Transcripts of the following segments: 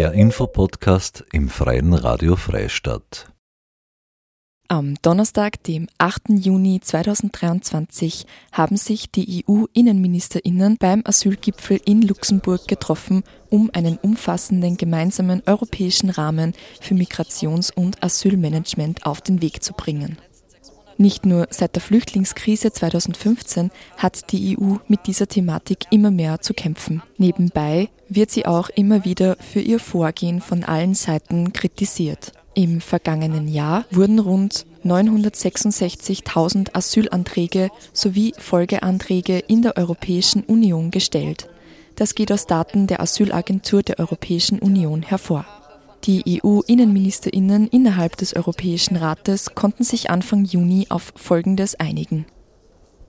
Der Infopodcast im Freien Radio Freistadt. Am Donnerstag, dem 8. Juni 2023, haben sich die EU-Innenministerinnen beim Asylgipfel in Luxemburg getroffen, um einen umfassenden gemeinsamen europäischen Rahmen für Migrations- und Asylmanagement auf den Weg zu bringen. Nicht nur seit der Flüchtlingskrise 2015 hat die EU mit dieser Thematik immer mehr zu kämpfen. Nebenbei wird sie auch immer wieder für ihr Vorgehen von allen Seiten kritisiert. Im vergangenen Jahr wurden rund 966.000 Asylanträge sowie Folgeanträge in der Europäischen Union gestellt. Das geht aus Daten der Asylagentur der Europäischen Union hervor. Die EU-Innenministerinnen innerhalb des Europäischen Rates konnten sich Anfang Juni auf Folgendes einigen.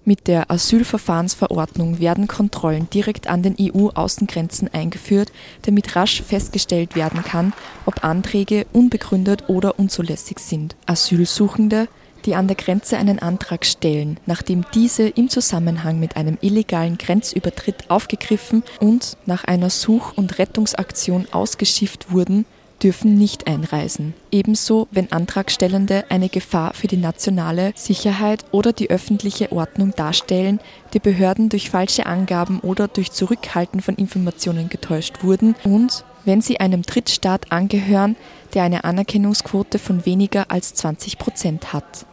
Mit der Asylverfahrensverordnung werden Kontrollen direkt an den EU-Außengrenzen eingeführt, damit rasch festgestellt werden kann, ob Anträge unbegründet oder unzulässig sind. Asylsuchende, die an der Grenze einen Antrag stellen, nachdem diese im Zusammenhang mit einem illegalen Grenzübertritt aufgegriffen und nach einer Such- und Rettungsaktion ausgeschifft wurden, dürfen nicht einreisen. Ebenso, wenn Antragstellende eine Gefahr für die nationale Sicherheit oder die öffentliche Ordnung darstellen, die Behörden durch falsche Angaben oder durch Zurückhalten von Informationen getäuscht wurden und wenn sie einem Drittstaat angehören, der eine Anerkennungsquote von weniger als 20 Prozent hat.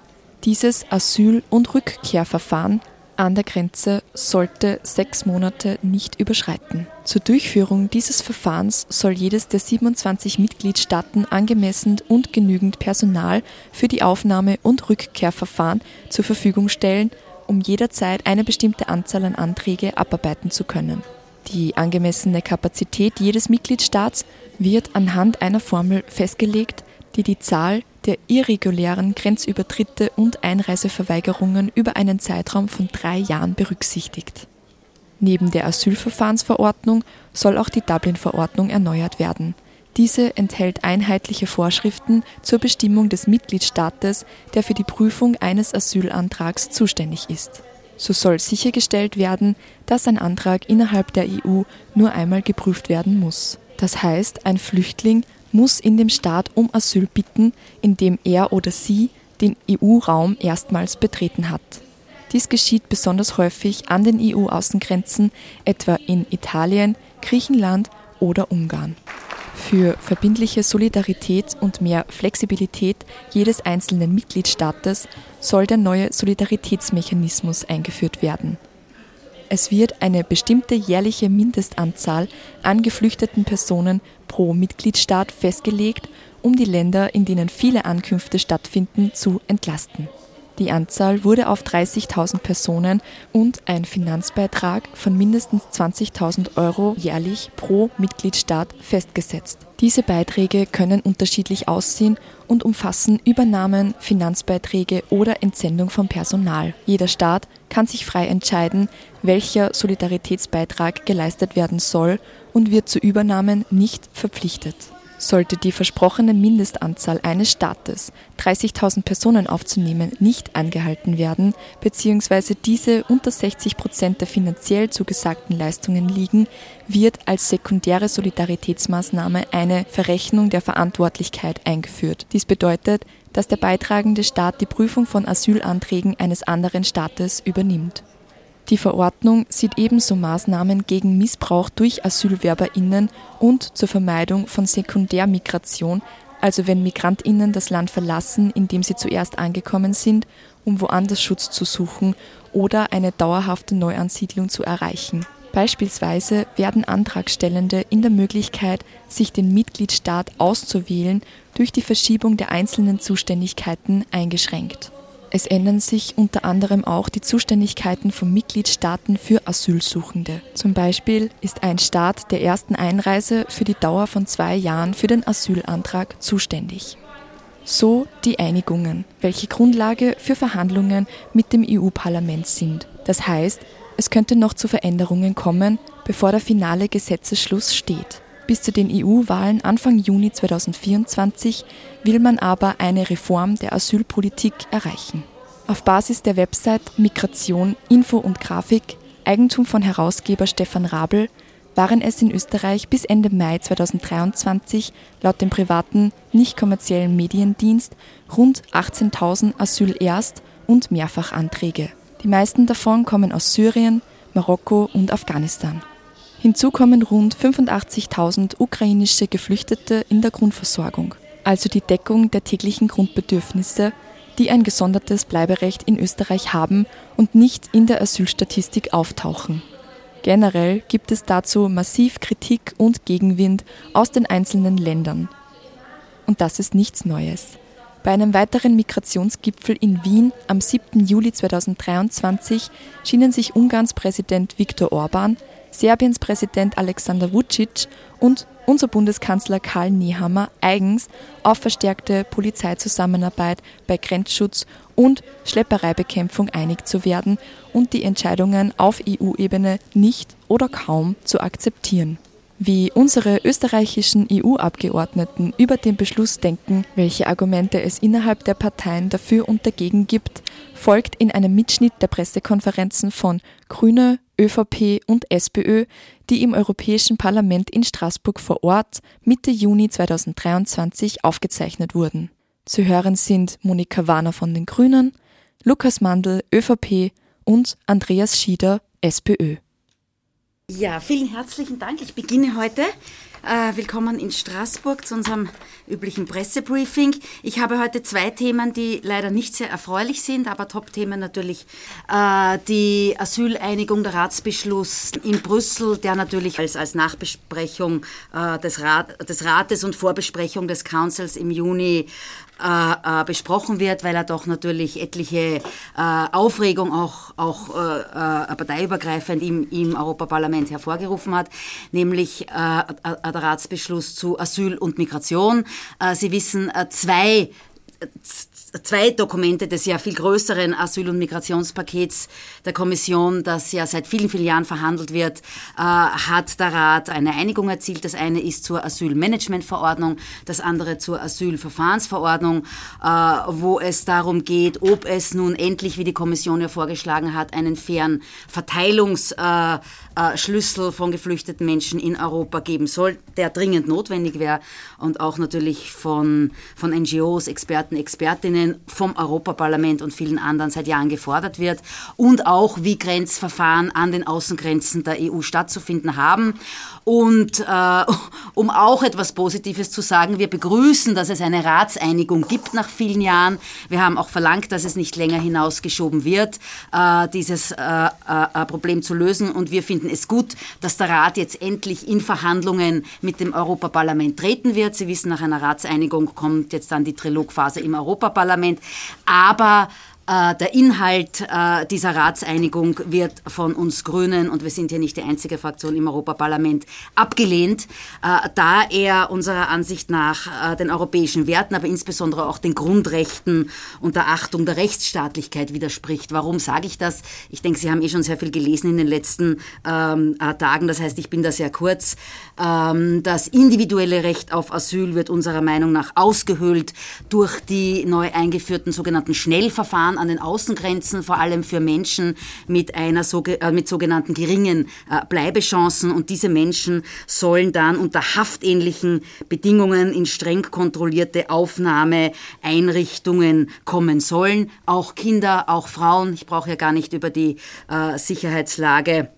Dieses Asyl- und Rückkehrverfahren an der Grenze sollte sechs Monate nicht überschreiten. Zur Durchführung dieses Verfahrens soll jedes der 27 Mitgliedstaaten angemessen und genügend Personal für die Aufnahme- und Rückkehrverfahren zur Verfügung stellen, um jederzeit eine bestimmte Anzahl an Anträge abarbeiten zu können. Die angemessene Kapazität jedes Mitgliedstaats wird anhand einer Formel festgelegt, die die Zahl der irregulären Grenzübertritte und Einreiseverweigerungen über einen Zeitraum von drei Jahren berücksichtigt. Neben der Asylverfahrensverordnung soll auch die Dublin-Verordnung erneuert werden. Diese enthält einheitliche Vorschriften zur Bestimmung des Mitgliedstaates, der für die Prüfung eines Asylantrags zuständig ist. So soll sichergestellt werden, dass ein Antrag innerhalb der EU nur einmal geprüft werden muss. Das heißt, ein Flüchtling muss in dem Staat um Asyl bitten, in dem er oder sie den EU-Raum erstmals betreten hat. Dies geschieht besonders häufig an den EU-Außengrenzen, etwa in Italien, Griechenland oder Ungarn. Für verbindliche Solidarität und mehr Flexibilität jedes einzelnen Mitgliedstaates soll der neue Solidaritätsmechanismus eingeführt werden. Es wird eine bestimmte jährliche Mindestanzahl an geflüchteten Personen pro Mitgliedstaat festgelegt, um die Länder, in denen viele Ankünfte stattfinden, zu entlasten. Die Anzahl wurde auf 30.000 Personen und ein Finanzbeitrag von mindestens 20.000 Euro jährlich pro Mitgliedstaat festgesetzt. Diese Beiträge können unterschiedlich aussehen und umfassen Übernahmen, Finanzbeiträge oder Entsendung von Personal. Jeder Staat kann sich frei entscheiden, welcher Solidaritätsbeitrag geleistet werden soll und wird zu Übernahmen nicht verpflichtet. Sollte die versprochene Mindestanzahl eines Staates, 30.000 Personen aufzunehmen, nicht angehalten werden, beziehungsweise diese unter 60 Prozent der finanziell zugesagten Leistungen liegen, wird als sekundäre Solidaritätsmaßnahme eine Verrechnung der Verantwortlichkeit eingeführt. Dies bedeutet, dass der beitragende Staat die Prüfung von Asylanträgen eines anderen Staates übernimmt. Die Verordnung sieht ebenso Maßnahmen gegen Missbrauch durch AsylwerberInnen und zur Vermeidung von Sekundärmigration, also wenn MigrantInnen das Land verlassen, in dem sie zuerst angekommen sind, um woanders Schutz zu suchen oder eine dauerhafte Neuansiedlung zu erreichen. Beispielsweise werden Antragstellende in der Möglichkeit, sich den Mitgliedstaat auszuwählen, durch die Verschiebung der einzelnen Zuständigkeiten eingeschränkt. Es ändern sich unter anderem auch die Zuständigkeiten von Mitgliedstaaten für Asylsuchende. Zum Beispiel ist ein Staat der ersten Einreise für die Dauer von zwei Jahren für den Asylantrag zuständig. So die Einigungen, welche Grundlage für Verhandlungen mit dem EU-Parlament sind. Das heißt, es könnte noch zu Veränderungen kommen, bevor der finale Gesetzesschluss steht. Bis zu den EU-Wahlen Anfang Juni 2024 will man aber eine Reform der Asylpolitik erreichen. Auf Basis der Website Migration, Info und Grafik, Eigentum von Herausgeber Stefan Rabel, waren es in Österreich bis Ende Mai 2023 laut dem privaten, nicht kommerziellen Mediendienst rund 18.000 Asyl-Erst- und Mehrfachanträge. Die meisten davon kommen aus Syrien, Marokko und Afghanistan. Hinzu kommen rund 85.000 ukrainische Geflüchtete in der Grundversorgung, also die Deckung der täglichen Grundbedürfnisse, die ein gesondertes Bleiberecht in Österreich haben und nicht in der Asylstatistik auftauchen. Generell gibt es dazu massiv Kritik und Gegenwind aus den einzelnen Ländern. Und das ist nichts Neues. Bei einem weiteren Migrationsgipfel in Wien am 7. Juli 2023 schienen sich Ungarns Präsident Viktor Orban, Serbiens Präsident Alexander Vucic und unser Bundeskanzler Karl Nehammer eigens auf verstärkte Polizeizusammenarbeit bei Grenzschutz und Schleppereibekämpfung einig zu werden und die Entscheidungen auf EU-Ebene nicht oder kaum zu akzeptieren. Wie unsere österreichischen EU-Abgeordneten über den Beschluss denken, welche Argumente es innerhalb der Parteien dafür und dagegen gibt, folgt in einem Mitschnitt der Pressekonferenzen von Grüne, ÖVP und SPÖ, die im Europäischen Parlament in Straßburg vor Ort Mitte Juni 2023 aufgezeichnet wurden. Zu hören sind Monika Warner von den Grünen, Lukas Mandl, ÖVP und Andreas Schieder, SPÖ. Ja, vielen herzlichen Dank. Ich beginne heute. Äh, willkommen in Straßburg zu unserem üblichen Pressebriefing. Ich habe heute zwei Themen, die leider nicht sehr erfreulich sind, aber Top-Themen natürlich äh, die Asyleinigung, der Ratsbeschluss in Brüssel, der natürlich als, als Nachbesprechung äh, des, Rat, des Rates und Vorbesprechung des Councils im Juni äh, äh, besprochen wird, weil er doch natürlich etliche äh, Aufregung auch, auch äh, äh parteiübergreifend im, im Europaparlament hervorgerufen hat, nämlich äh, der Ratsbeschluss zu Asyl und Migration. Sie wissen, zwei zwei Dokumente des ja viel größeren Asyl- und Migrationspakets der Kommission, das ja seit vielen, vielen Jahren verhandelt wird, äh, hat der Rat eine Einigung erzielt. Das eine ist zur Asylmanagementverordnung, das andere zur Asylverfahrensverordnung, äh, wo es darum geht, ob es nun endlich, wie die Kommission ja vorgeschlagen hat, einen fairen Verteilungsschlüssel äh, von geflüchteten Menschen in Europa geben soll, der dringend notwendig wäre und auch natürlich von, von NGOs, Experten, Expertinnen vom Europaparlament und vielen anderen seit Jahren gefordert wird und auch wie Grenzverfahren an den Außengrenzen der EU stattzufinden haben. Und äh, um auch etwas Positives zu sagen, wir begrüßen, dass es eine Ratseinigung gibt nach vielen Jahren. Wir haben auch verlangt, dass es nicht länger hinausgeschoben wird, äh, dieses äh, äh Problem zu lösen. Und wir finden es gut, dass der Rat jetzt endlich in Verhandlungen mit dem Europaparlament treten wird. Sie wissen, nach einer Ratseinigung kommt jetzt dann die Trilogphase im Europaparlament. Aber äh, der Inhalt äh, dieser Ratseinigung wird von uns Grünen, und wir sind hier nicht die einzige Fraktion im Europaparlament, abgelehnt, äh, da er unserer Ansicht nach den europäischen Werten, aber insbesondere auch den Grundrechten und der Achtung der Rechtsstaatlichkeit widerspricht. Warum sage ich das? Ich denke, Sie haben eh schon sehr viel gelesen in den letzten ähm, Tagen, das heißt, ich bin da sehr kurz. Ähm, das individuelle Recht auf Asyl wird unserer Meinung nach ausgehöhlt durch die neu eingeführten sogenannten Schnellverfahren an den Außengrenzen, vor allem für Menschen mit, einer, äh, mit sogenannten geringen äh, Bleibechancen. Und diese Menschen sollen dann unter haftähnlichen Bedingungen in streng kontrollierte Aufnahmeeinrichtungen kommen sollen. Auch Kinder, auch Frauen. Ich brauche ja gar nicht über die äh, Sicherheitslage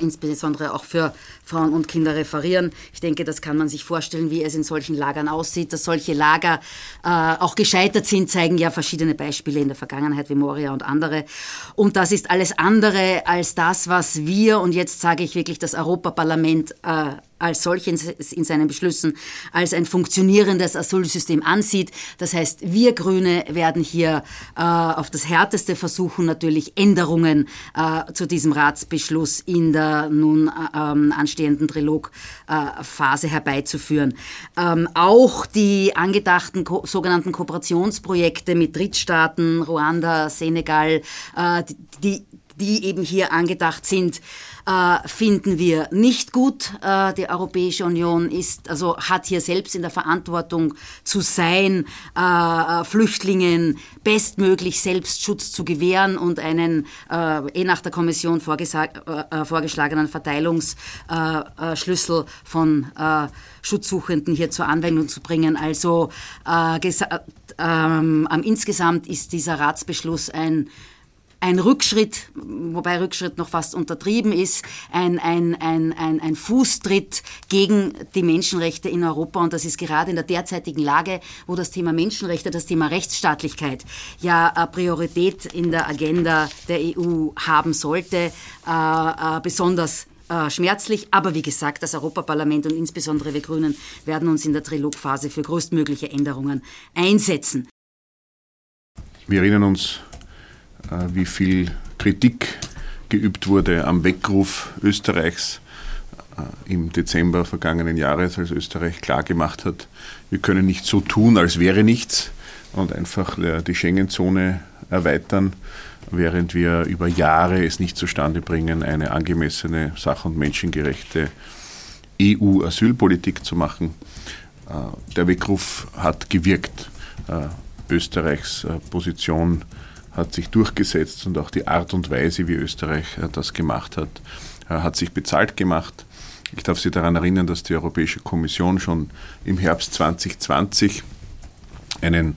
insbesondere auch für Frauen und Kinder referieren. Ich denke, das kann man sich vorstellen, wie es in solchen Lagern aussieht. Dass solche Lager äh, auch gescheitert sind, zeigen ja verschiedene Beispiele in der Vergangenheit, wie Moria und andere. Und das ist alles andere als das, was wir, und jetzt sage ich wirklich das Europaparlament, äh, als solch in, in, seinen Beschlüssen als ein funktionierendes Asylsystem ansieht. Das heißt, wir Grüne werden hier äh, auf das Härteste versuchen, natürlich Änderungen äh, zu diesem Ratsbeschluss in der nun äh, ähm, anstehenden Trilogphase herbeizuführen. Ähm, auch die angedachten ko sogenannten Kooperationsprojekte mit Drittstaaten, Ruanda, Senegal, äh, die, die die eben hier angedacht sind, äh, finden wir nicht gut. Äh, die Europäische Union ist, also hat hier selbst in der Verantwortung zu sein, äh, Flüchtlingen bestmöglich selbst Schutz zu gewähren und einen eh nach der Kommission vorgeschlagenen Verteilungsschlüssel von Schutzsuchenden hier zur Anwendung zu bringen. Also ähm, insgesamt ist dieser Ratsbeschluss ein ein Rückschritt, wobei Rückschritt noch fast untertrieben ist, ein, ein, ein, ein, ein Fußtritt gegen die Menschenrechte in Europa. Und das ist gerade in der derzeitigen Lage, wo das Thema Menschenrechte, das Thema Rechtsstaatlichkeit ja Priorität in der Agenda der EU haben sollte, äh, äh, besonders äh, schmerzlich. Aber wie gesagt, das Europaparlament und insbesondere wir Grünen werden uns in der Trilogphase für größtmögliche Änderungen einsetzen. Wir erinnern uns äh, wie viel Kritik geübt wurde am Weckruf Österreichs äh, im Dezember vergangenen Jahres, als Österreich klargemacht hat, wir können nicht so tun, als wäre nichts und einfach äh, die Schengen-Zone erweitern, während wir über Jahre es nicht zustande bringen, eine angemessene, sach- und menschengerechte EU-Asylpolitik zu machen. Der Weckruf hat gewirkt. Österreichs Position hat sich durchgesetzt und auch die Art und Weise, wie Österreich äh, das gemacht hat, äh, hat sich bezahlt gemacht. Ich darf Sie daran erinnern, dass die Europäische Kommission schon im Herbst 2020 einen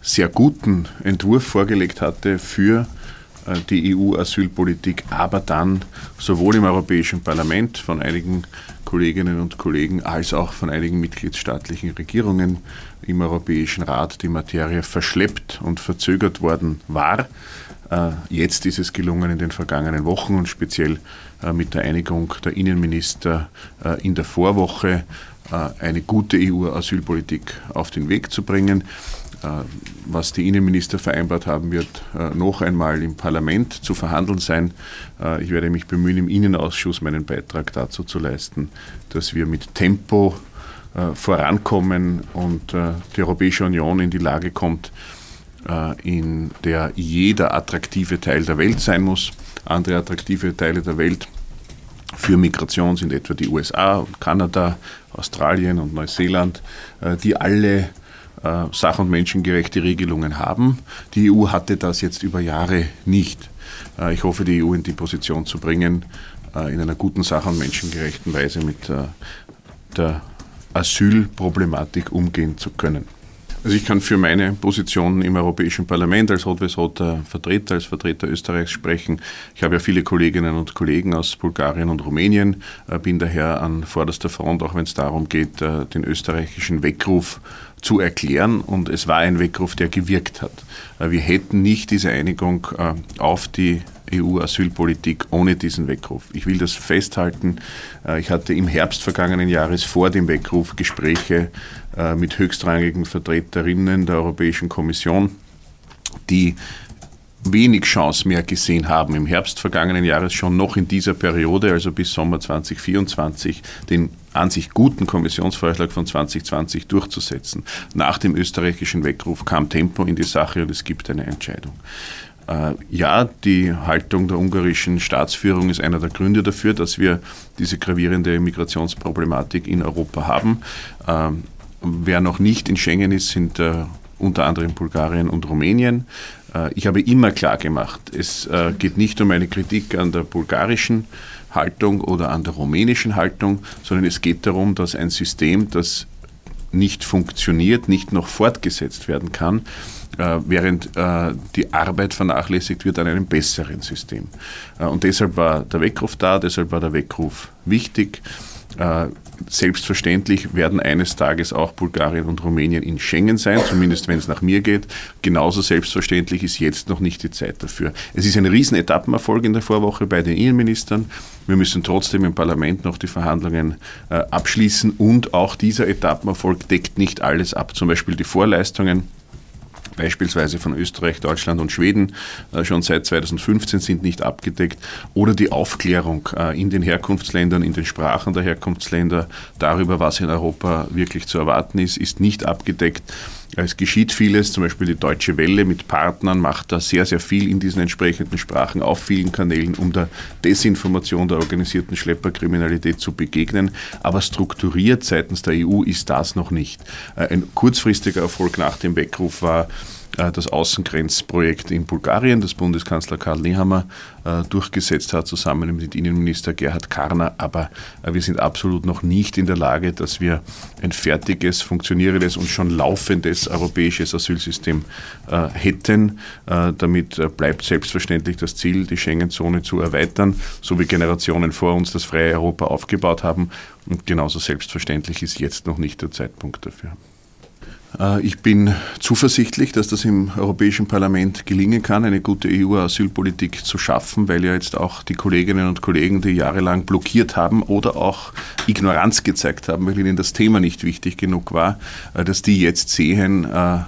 sehr guten Entwurf vorgelegt hatte für äh, die EU-Asylpolitik, aber dann sowohl im Europäischen Parlament von einigen Kolleginnen und Kollegen als auch von einigen mitgliedstaatlichen Regierungen im Europäischen Rat die Materie verschleppt und verzögert worden war. Äh, jetzt ist es gelungen in den vergangenen Wochen und speziell äh, mit der Einigung der Innenminister in der Vorwoche eine gute EU-Asylpolitik auf den Weg zu bringen. Äh, was die Innenminister vereinbart haben, wird äh, noch einmal im Parlament zu verhandeln sein. Äh, ich werde mich bemühen, im Innenausschuss meinen Beitrag dazu zu leisten, dass wir mit Tempo vorankommen und die Europäische Union in die Lage kommt, in der jeder attraktive Teil der Welt sein muss. Andere attraktive Teile der Welt für Migration sind etwa die USA, Kanada, Australien und Neuseeland, die alle sach- und menschengerechte Regelungen haben. Die EU hatte das jetzt über Jahre nicht. Äh, ich hoffe, die EU in die Position zu bringen, äh, in einer guten sach- und menschengerechten Weise mit äh, der Asylproblematik umgehen zu können. Also ich kann für meine Position im Europäischen Parlament als Rot-Weiß-Roter Vertreter, als Vertreter Österreichs sprechen. Ich habe ja viele Kolleginnen und Kollegen aus Bulgarien und Rumänien, äh, bin daher an vorderster Front, auch wenn es darum geht, äh, den österreichischen Weckruf zu erklären. Und es war ein Weckruf, der gewirkt hat. Äh, wir hätten nicht diese Einigung auf die EU-Asylpolitik ohne diesen Weckruf. Ich will das festhalten. Äh, ich hatte im Herbst vergangenen Jahres vor dem Weckruf Gespräche äh, mit höchstrangigen Vertreterinnen der Europäischen Kommission, die wenig Chance mehr gesehen haben, im Herbst vergangenen Jahres schon noch in dieser Periode, also bis Sommer 2024, den an sich guten Kommissionsvorschlag von 2020 durchzusetzen. Nach dem österreichischen Weckruf kam Tempo in die Sache und es gibt eine Entscheidung. Äh, ja, die Haltung der ungarischen Staatsführung ist einer der Gründe dafür, dass wir diese gravierende Migrationsproblematik in Europa haben. Ähm, wer noch nicht in Schengen ist, sind äh, unter anderem Bulgarien und Rumänien. Äh, ich habe immer klar gemacht, es geht nicht um eine Kritik an der bulgarischen Haltung oder an der rumänischen Haltung, sondern es geht darum, dass ein System, das nicht funktioniert, nicht noch fortgesetzt werden kann, äh, während äh, die Arbeit vernachlässigt wird an einem besseren System. Äh, und deshalb war der Weckruf da, deshalb war der Weckruf wichtig. Selbstverständlich werden eines Tages auch Bulgarien und Rumänien in Schengen sein, zumindest wenn es nach mir geht. Genauso selbstverständlich ist jetzt noch nicht die Zeit dafür. Es ist ein Riesenetappenerfolg in der Vorwoche bei den Innenministern. Wir müssen trotzdem im Parlament noch die Verhandlungen äh, abschließen und auch dieser Etappenerfolg deckt nicht alles ab. Zum Beispiel die Vorleistungen beispielsweise von Österreich, Deutschland und Schweden äh, schon seit 2015 sind nicht abgedeckt. Oder die Aufklärung äh, in den Herkunftsländern, in den Sprachen der Herkunftsländer darüber, was in Europa wirklich zu erwarten ist, ist nicht abgedeckt. Es geschieht vieles, zum Beispiel die Deutsche Welle mit Partnern macht da sehr, sehr viel in diesen entsprechenden Sprachen auf vielen Kanälen, um der Desinformation der organisierten Schlepperkriminalität zu begegnen. Aber strukturiert seitens der EU ist das noch nicht. Äh, ein kurzfristiger Erfolg nach dem Weckruf war das Außengrenzprojekt in Bulgarien, das Bundeskanzler Karl Nehammer äh, durchgesetzt hat, zusammen mit Innenminister Gerhard Karner. Aber äh, wir sind absolut noch nicht in der Lage, dass wir ein fertiges, funktionierendes und schon laufendes europäisches Asylsystem hätten. Damit bleibt selbstverständlich das Ziel, die Schengen-Zone zu erweitern, so wie Generationen vor uns das freie Europa aufgebaut haben. Und genauso selbstverständlich ist jetzt noch nicht der Zeitpunkt dafür. Äh, ich bin zuversichtlich, dass das im Europäischen Parlament gelingen kann, eine gute EU-Asylpolitik zu schaffen, weil ja jetzt auch die Kolleginnen und Kollegen, die jahrelang blockiert haben oder auch Ignoranz gezeigt haben, weil ihnen das Thema nicht wichtig genug war, äh, dass die jetzt sehen, äh,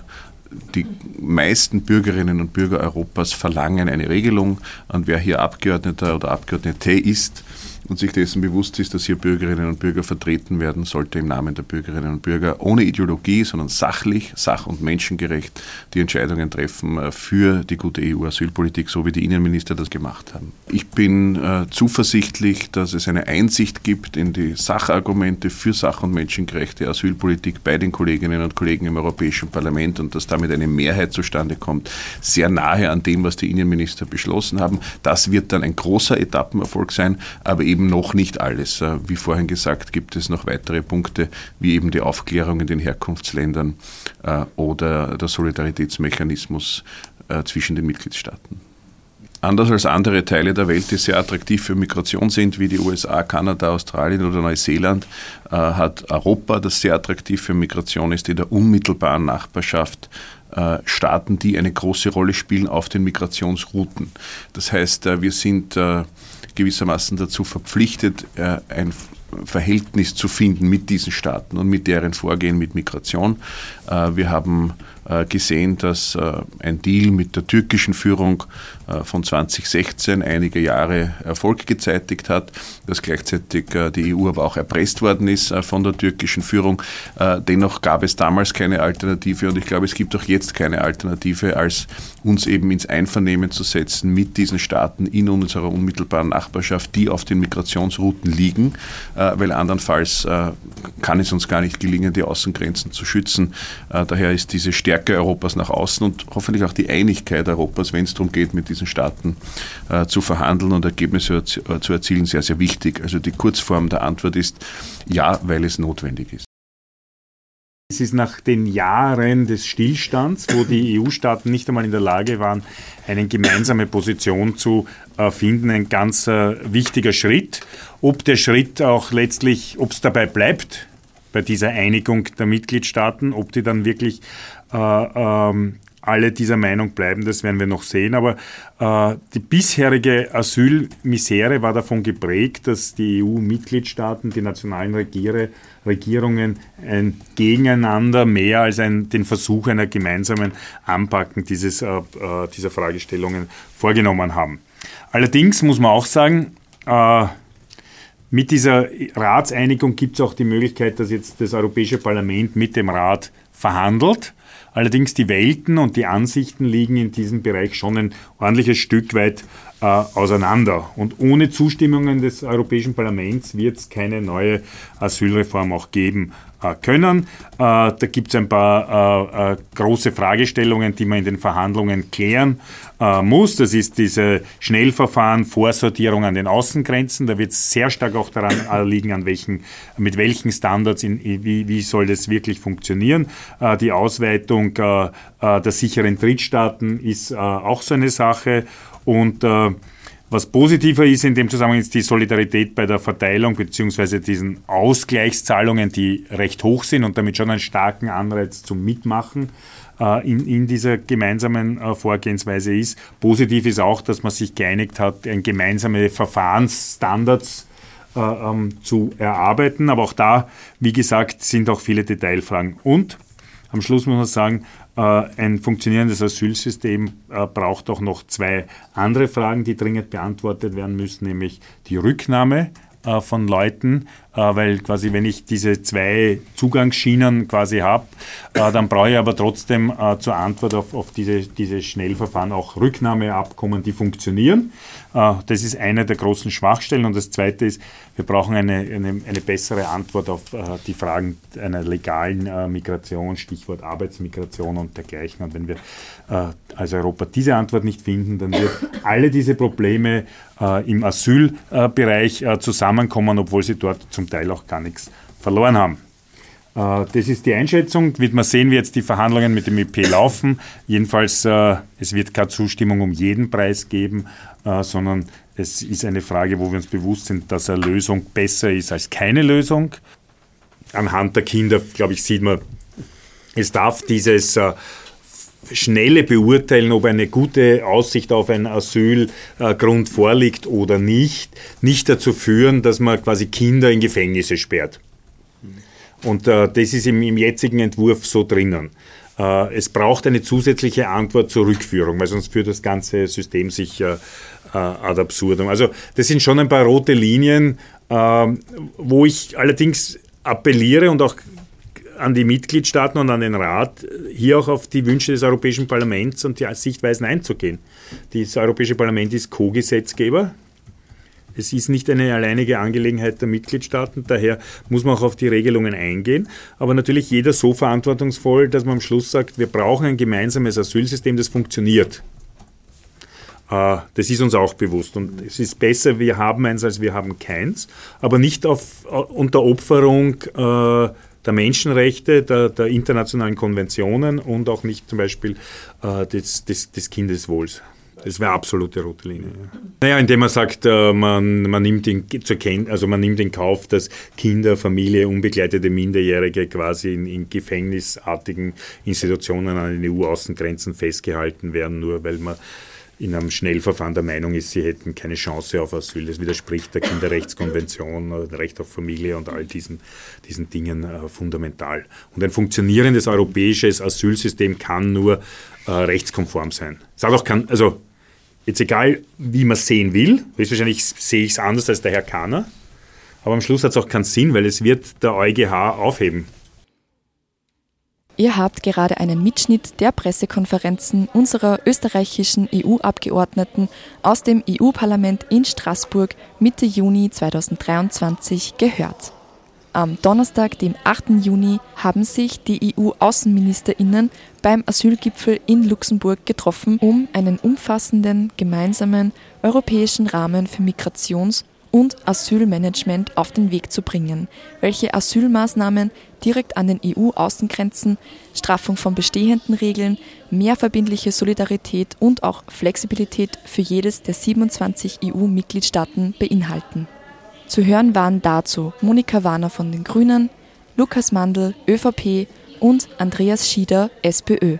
die meisten Bürgerinnen und Bürger Europas verlangen eine Regelung. Und wer hier Abgeordneter oder Abgeordnete ist, und sich dessen bewusst ist, dass hier Bürgerinnen und Bürger vertreten werden, sollte im Namen der Bürgerinnen und Bürger ohne Ideologie, sondern sachlich, sach- und menschengerecht die Entscheidungen treffen äh, für die gute EU-Asylpolitik, so wie die Innenminister das gemacht haben. Ich bin äh, zuversichtlich, dass es eine Einsicht gibt in die Sachargumente für sach- und menschengerechte Asylpolitik bei den Kolleginnen und Kollegen im Europäischen Parlament und dass damit eine Mehrheit zustande kommt, sehr nahe an dem, was die Innenminister beschlossen haben. Das wird dann ein großer Etappenerfolg sein, aber eben eben noch nicht alles. Äh, wie vorhin gesagt, gibt es noch weitere Punkte, wie eben die Aufklärung in den Herkunftsländern äh, oder der Solidaritätsmechanismus äh, zwischen den Mitgliedstaaten. Anders als andere Teile der Welt, die sehr attraktiv für Migration sind, wie die USA, Kanada, Australien oder Neuseeland, hat Europa, das sehr attraktiv für Migration ist, in der unmittelbaren Nachbarschaft Staaten, die eine große Rolle spielen auf den Migrationsrouten. Das heißt, wir sind gewissermaßen dazu verpflichtet, äh, ein Verhältnis zu finden mit diesen Staaten und mit deren Vorgehen mit Migration. Äh, wir haben äh, gesehen, dass ein Deal mit der türkischen Führung von 2016 einige Jahre Erfolg gezeitigt hat, dass gleichzeitig die EU aber auch erpresst worden ist von der türkischen Führung. Dennoch gab es damals keine Alternative und ich glaube, es gibt auch jetzt keine Alternative, als uns eben ins Einvernehmen zu setzen mit diesen Staaten in unserer unmittelbaren Nachbarschaft, die auf den Migrationsrouten liegen, weil andernfalls kann es uns gar nicht gelingen, die Außengrenzen zu schützen. Daher ist diese Stärke Europas nach außen und hoffentlich auch die Einigkeit Europas, wenn es darum geht, mit diesen Staaten äh, zu verhandeln und Ergebnisse äh, zu erzielen, sehr, sehr wichtig. Also die Kurzform der Antwort ist ja, weil es notwendig ist. Es ist nach den Jahren des Stillstands, wo die EU-Staaten nicht einmal in der Lage waren, eine gemeinsame Position zu äh, finden, ein ganz äh, wichtiger Schritt. Ob der Schritt auch letztlich, ob es dabei bleibt, bei dieser Einigung der Mitgliedstaaten, ob die dann wirklich äh, ähm, alle dieser Meinung bleiben, das werden wir noch sehen. Aber äh, die bisherige Asylmisere war davon geprägt, dass die EU-Mitgliedstaaten, die nationalen Regiere, Regierungen ein Gegeneinander mehr als ein, den Versuch einer gemeinsamen Anpacken dieses, äh, äh dieser Fragestellungen vorgenommen haben. Allerdings muss man auch sagen, äh, mit dieser Ratseinigung gibt es auch die Möglichkeit, dass jetzt das Europäische Parlament mit dem Rat verhandelt. Allerdings die Welten und die Ansichten liegen in diesem Bereich schon ein ordentliches Stück weit äh, auseinander. Und ohne Zustimmungen des Europäischen Parlaments wird es keine neue Asylreform auch geben können. Äh, da gibt es ein paar äh, äh, große Fragestellungen, die man in den Verhandlungen klären muss. Das ist diese Schnellverfahren, Vorsortierung an den Außengrenzen. Da wird es sehr stark auch daran liegen, an welchen, mit welchen Standards, in, wie, wie soll das wirklich funktionieren. Die Ausweitung der sicheren Drittstaaten ist auch so eine Sache. Und was positiver ist in dem Zusammenhang ist die Solidarität bei der Verteilung bzw. diesen Ausgleichszahlungen, die recht hoch sind und damit schon einen starken Anreiz zum Mitmachen äh, in, in dieser gemeinsamen äh, Vorgehensweise ist. Positiv ist auch, dass man sich geeinigt hat, ein gemeinsame Verfahrensstandards äh, ähm, zu erarbeiten. Aber auch da, wie gesagt, sind auch viele Detailfragen. Und am Schluss muss man sagen, ein funktionierendes Asylsystem braucht auch noch zwei andere Fragen, die dringend beantwortet werden müssen, nämlich die Rücknahme äh, von Leuten, äh, weil quasi wenn ich diese zwei Zugangsschienen quasi habe, äh, dann brauche ich aber trotzdem äh, zur Antwort auf, auf diese, diese Schnellverfahren auch Rücknahmeabkommen, die funktionieren. Äh, das ist eine der großen Schwachstellen. Und das Zweite ist, wir brauchen eine, eine, eine bessere Antwort auf äh, die Fragen einer legalen äh, Migration, Stichwort Arbeitsmigration und dergleichen. Und wenn wir als Europa diese Antwort nicht finden, dann wird alle diese Probleme im Asylbereich zusammenkommen, obwohl sie dort zum Teil auch gar nichts verloren haben. Das ist die Einschätzung. Wird man sehen, wie jetzt die Verhandlungen mit dem EP laufen. Jedenfalls, es wird keine Zustimmung um jeden Preis geben, äh, sondern es ist eine Frage, wo wir uns bewusst sind, dass eine Lösung besser ist als keine Lösung. Anhand der Kinder, glaube ich, sieht man, es darf dieses äh, schnelle Beurteilen, ob eine gute Aussicht auf einen Asylgrund vorliegt oder nicht, nicht dazu führen, dass man quasi Kinder in Gefängnisse sperrt. Und äh, das ist im, im jetzigen Entwurf so drinnen. Äh, es braucht eine zusätzliche Antwort zur Rückführung, weil sonst führt das ganze System sich äh, äh, ad absurdum. Also das sind schon ein paar rote Linien, ähm, wo ich allerdings appelliere und auch an die Mitgliedstaaten und an den Rat, hier auch auf die Wünsche des Europäischen Parlaments und die Sichtweisen einzugehen. Das Europäische Parlament ist Co-Gesetzgeber. Es ist nicht eine alleinige Angelegenheit der Mitgliedstaaten, daher muss man auch auf die Regelungen eingehen. Aber natürlich jeder so verantwortungsvoll, dass man am Schluss sagt, wir brauchen ein gemeinsames Asylsystem, das funktioniert. Äh, das ist uns auch bewusst. Und es ist besser, wir haben eins, als wir haben keins. Aber nicht auf, unter Opferung äh, der Menschenrechte, der, der, internationalen Konventionen und auch nicht zum Beispiel des, des, des Kindeswohls. Das wäre absolute rote Linie. Ja. Naja, indem man sagt, man, man, nimmt in, zur Ken also man nimmt in Kauf, dass Kinder, Familie, unbegleitete Minderjährige quasi in, in gefängnisartigen Institutionen an den EU-Außengrenzen festgehalten werden, nur weil man in einem Schnellverfahren der Meinung ist, sie hätten keine Chance auf Asyl. Das widerspricht der Kinderrechtskonvention, Recht auf Familie und all diesen, diesen Dingen äh, fundamental. Und ein funktionierendes europäisches Asylsystem kann nur äh, rechtskonform sein. Es hat auch kein, also jetzt egal, wie man es sehen will, höchstwahrscheinlich sehe ich es anders als der Herr Kahner, aber am Schluss hat es auch keinen Sinn, weil es wird der EuGH aufheben. Ihr habt gerade einen Mitschnitt der Pressekonferenzen unserer österreichischen EU-Abgeordneten aus dem EU-Parlament in Straßburg Mitte Juni 2023 gehört. Am Donnerstag, dem 8. Juni, haben sich die EU-Außenministerinnen beim Asylgipfel in Luxemburg getroffen, um einen umfassenden gemeinsamen europäischen Rahmen für Migrations- und Asylmanagement auf den Weg zu bringen, welche Asylmaßnahmen direkt an den EU-Außengrenzen, Straffung von bestehenden Regeln, mehr verbindliche Solidarität und auch Flexibilität für jedes der 27 EU-Mitgliedstaaten beinhalten. Zu hören waren dazu Monika Warner von den Grünen, Lukas Mandl, ÖVP und Andreas Schieder, SPÖ.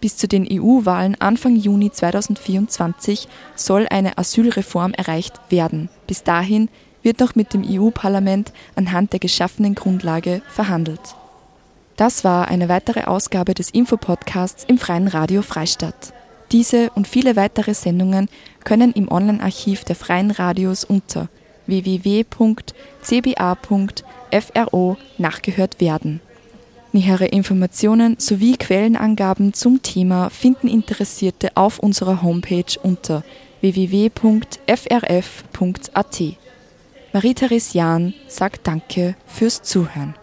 Bis zu den EU-Wahlen Anfang Juni 2024 soll eine Asylreform erreicht werden. Bis dahin wird noch mit dem EU-Parlament anhand der geschaffenen Grundlage verhandelt. Das war eine weitere Ausgabe des Infopodcasts im Freien Radio Freistadt. Diese und viele weitere Sendungen können im Online-Archiv der Freien Radios unter www.cba.fro nachgehört werden. Nähere Informationen sowie Quellenangaben zum Thema finden Interessierte auf unserer Homepage unter www.frf.at. Marie-Therese Jahn sagt Danke fürs Zuhören.